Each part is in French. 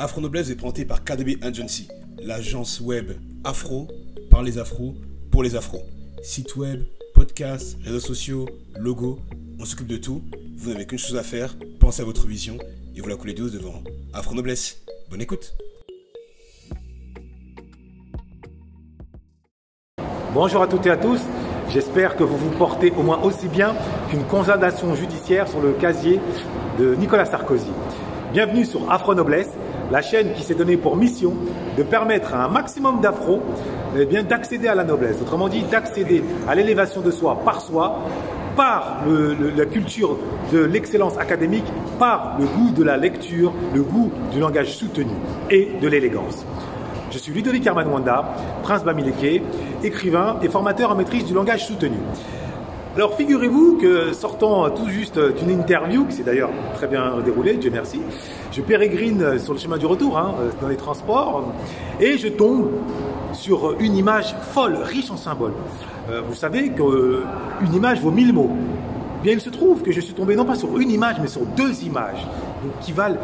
Afro Noblesse est présenté par KDB Agency, l'agence web afro par les afros pour les afros. Site web, podcast, réseaux sociaux, logo, on s'occupe de tout. Vous n'avez qu'une chose à faire, pensez à votre vision et vous la coulez douce devant Afro Noblesse. Bonne écoute. Bonjour à toutes et à tous. J'espère que vous vous portez au moins aussi bien qu'une condamnation judiciaire sur le casier de Nicolas Sarkozy. Bienvenue sur Afro Noblesse, la chaîne qui s'est donnée pour mission de permettre à un maximum d'afro eh d'accéder à la noblesse. Autrement dit, d'accéder à l'élévation de soi par soi, par la culture de l'excellence académique, par le goût de la lecture, le goût du langage soutenu et de l'élégance. Je suis Ludovic Armanwanda, prince Bamileke, écrivain et formateur en maîtrise du langage soutenu. Alors figurez-vous que sortant tout juste d'une interview, qui s'est d'ailleurs très bien déroulée, Dieu merci, je pérégrine sur le chemin du retour, hein, dans les transports, et je tombe sur une image folle, riche en symboles. Euh, vous savez qu'une image vaut mille mots. Bien, il se trouve que je suis tombé non pas sur une image, mais sur deux images qui valent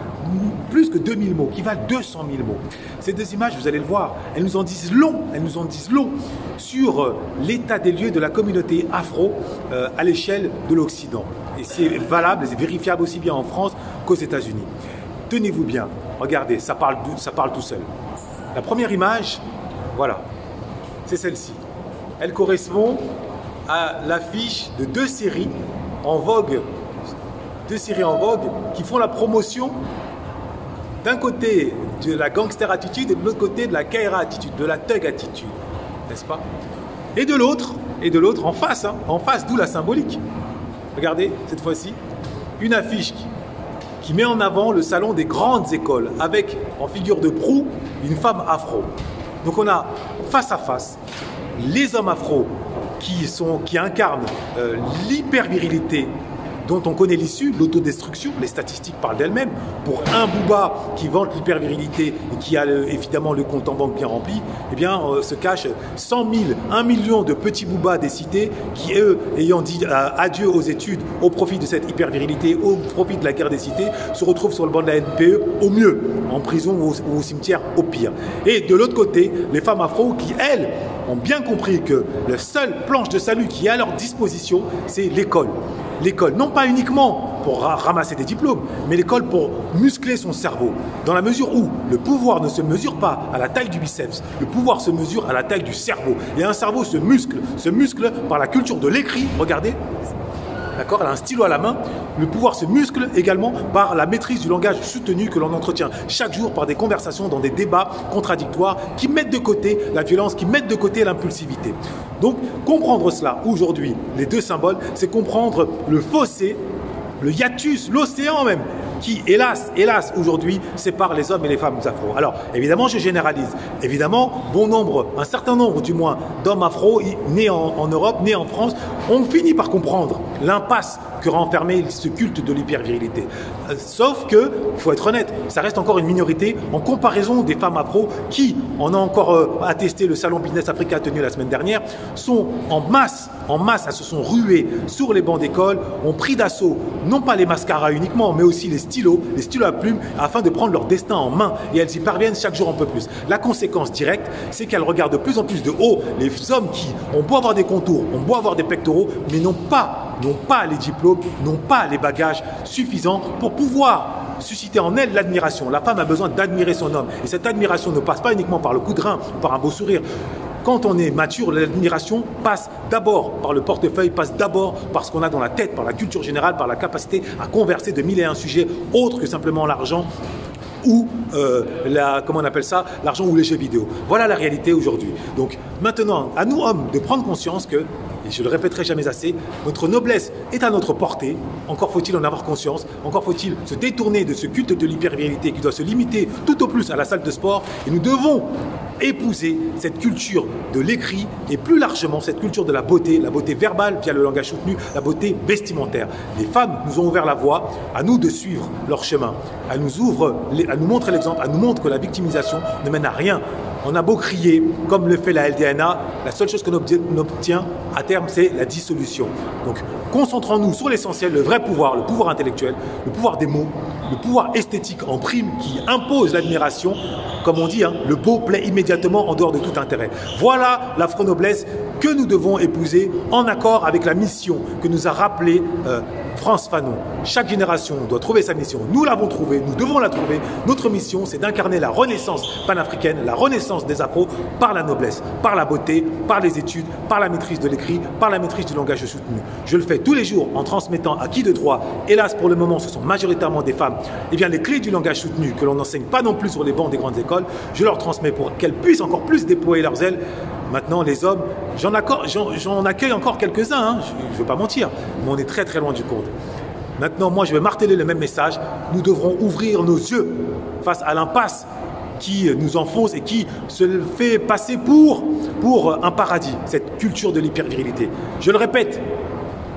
plus que 2000 mots, qui valent 200 000 mots. Ces deux images, vous allez le voir, elles nous en disent long, elles nous en disent long sur l'état des lieux de la communauté afro euh, à l'échelle de l'Occident. Et c'est valable, c'est vérifiable aussi bien en France qu'aux États-Unis. Tenez-vous bien, regardez, ça parle, ça parle tout seul. La première image, voilà, c'est celle-ci. Elle correspond à l'affiche de deux séries en vogue, deux séries en vogue qui font la promotion d'un côté de la gangster attitude et de l'autre côté de la Kaira attitude, de la thug attitude, n'est-ce pas? Et de l'autre, et de l'autre en face, hein, en face, d'où la symbolique. Regardez, cette fois-ci, une affiche qui, qui, met en avant le salon des grandes écoles, avec en figure de proue une femme afro. Donc on a face à face les hommes afro qui, sont, qui incarnent euh, l'hypervirilité dont on connaît l'issue, l'autodestruction, les statistiques parlent d'elles-mêmes. Pour un booba qui vante l'hypervirilité et qui a le, évidemment le compte en banque bien rempli, eh bien, euh, se cachent 100 000, 1 million de petits boobas des cités qui, eux, ayant dit euh, adieu aux études au profit de cette hypervirilité, au profit de la guerre des cités, se retrouvent sur le banc de la NPE au mieux, en prison ou au, ou au cimetière au pire. Et de l'autre côté, les femmes afro qui, elles, ont bien compris que la seule planche de salut qui est à leur disposition, c'est l'école. L'école, non pas uniquement pour ramasser des diplômes, mais l'école pour muscler son cerveau. Dans la mesure où le pouvoir ne se mesure pas à la taille du biceps, le pouvoir se mesure à la taille du cerveau. Et un cerveau se muscle, se muscle par la culture de l'écrit. Regardez, Elle a un stylo à la main. Le pouvoir se muscle également par la maîtrise du langage soutenu que l'on entretient chaque jour par des conversations dans des débats contradictoires qui mettent de côté la violence, qui mettent de côté l'impulsivité. Donc, comprendre cela aujourd'hui, les deux symboles, c'est comprendre le fossé, le hiatus, l'océan même, qui, hélas, hélas, aujourd'hui, sépare les hommes et les femmes afro. Alors, évidemment, je généralise. Évidemment, bon nombre, un certain nombre du moins, d'hommes afro nés en, en, Europe, nés en France, ont fini par comprendre l'impasse que renfermait ce culte de l'hypervirilité. Euh, sauf que, il faut être honnête, ça reste encore une minorité en comparaison des femmes afro qui, on a encore euh, attesté le salon Business Africa tenu la semaine dernière, sont en masse, en masse, elles se sont ruées sur les bancs d'école, ont pris d'assaut non pas les mascaras uniquement, mais aussi les stylos, les stylos à plumes, afin de prendre leur destin en main. Et elles y parviennent chaque jour un peu plus. La conséquence directe, c'est qu'elles regardent de plus en plus de haut les hommes qui ont beau avoir des contours, ont beau avoir des pectoraux, mais n'ont pas, n'ont pas les diplômes, n'ont pas les bagages suffisants pour pouvoir susciter en elle l'admiration. La femme a besoin d'admirer son homme. Et cette admiration ne passe pas uniquement par le coup de rein, par un beau sourire. Quand on est mature, l'admiration passe d'abord par le portefeuille, passe d'abord par ce qu'on a dans la tête, par la culture générale, par la capacité à converser de mille et un sujets autres que simplement l'argent ou euh, la, comment on appelle ça, l'argent ou les jeux vidéo. Voilà la réalité aujourd'hui. Donc maintenant, à nous hommes de prendre conscience que, et je le répéterai jamais assez, notre noblesse est à notre portée. Encore faut-il en avoir conscience. Encore faut-il se détourner de ce culte de l'hypervirilité qui doit se limiter tout au plus à la salle de sport. Et nous devons épouser cette culture de l'écrit et plus largement cette culture de la beauté, la beauté verbale via le langage soutenu, la beauté vestimentaire. Les femmes nous ont ouvert la voie, à nous de suivre leur chemin. Elles nous ouvrent, elles nous montrent l'exemple, elles nous montrent que la victimisation ne mène à rien. On a beau crier, comme le fait la LDNA, la seule chose qu'on obtient à terme, c'est la dissolution. Donc, concentrons-nous sur l'essentiel, le vrai pouvoir, le pouvoir intellectuel, le pouvoir des mots, le pouvoir esthétique en prime qui impose l'admiration, comme on dit, hein, le beau plaît immédiatement en dehors de tout intérêt. Voilà l'afro-noblesse que nous devons épouser en accord avec la mission que nous a rappelée euh, France Fanon. Chaque génération doit trouver sa mission. Nous l'avons trouvée, nous devons la trouver. Notre mission, c'est d'incarner la renaissance panafricaine, la renaissance des afros par la noblesse, par la beauté, par les études, par la maîtrise de l'écrit, par la maîtrise du langage soutenu. Je le fais tous les jours en transmettant à qui de droit, hélas pour le moment ce sont majoritairement des femmes, eh bien les clés du langage soutenu que l'on n'enseigne pas non plus sur les bancs des grandes écoles, je leur transmets pour qu'elles puissent encore plus déployer leurs ailes Maintenant, les hommes, j'en accueille encore quelques-uns, hein, je ne veux pas mentir, mais on est très très loin du compte. Maintenant, moi, je vais marteler le même message. Nous devrons ouvrir nos yeux face à l'impasse qui nous enfonce et qui se fait passer pour, pour un paradis, cette culture de l'hypervirilité. Je le répète,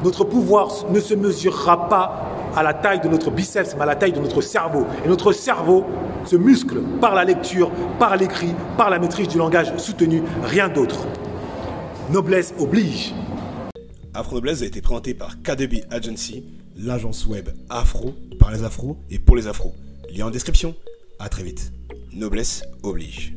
notre pouvoir ne se mesurera pas à la taille de notre biceps, mais à la taille de notre cerveau. Et notre cerveau se muscle par la lecture, par l'écrit, par la maîtrise du langage soutenu, rien d'autre. Noblesse oblige. Afro Noblesse a été présenté par KDB Agency, l'agence web afro par les afros et pour les afros. Lien en description. À très vite. Noblesse oblige.